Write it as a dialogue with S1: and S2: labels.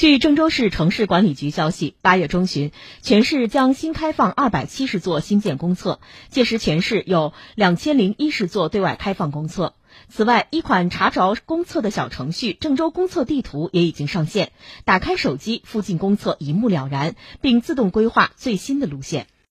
S1: 据郑州市城市管理局消息八月中旬全市将新开放二百七十座新建公厕届时全市有两千零一十座对外开放公厕。此外一款查找公厕的小程序郑州公厕地图也已经上线打开手机附近公厕一目了然并自动规划最新的路线。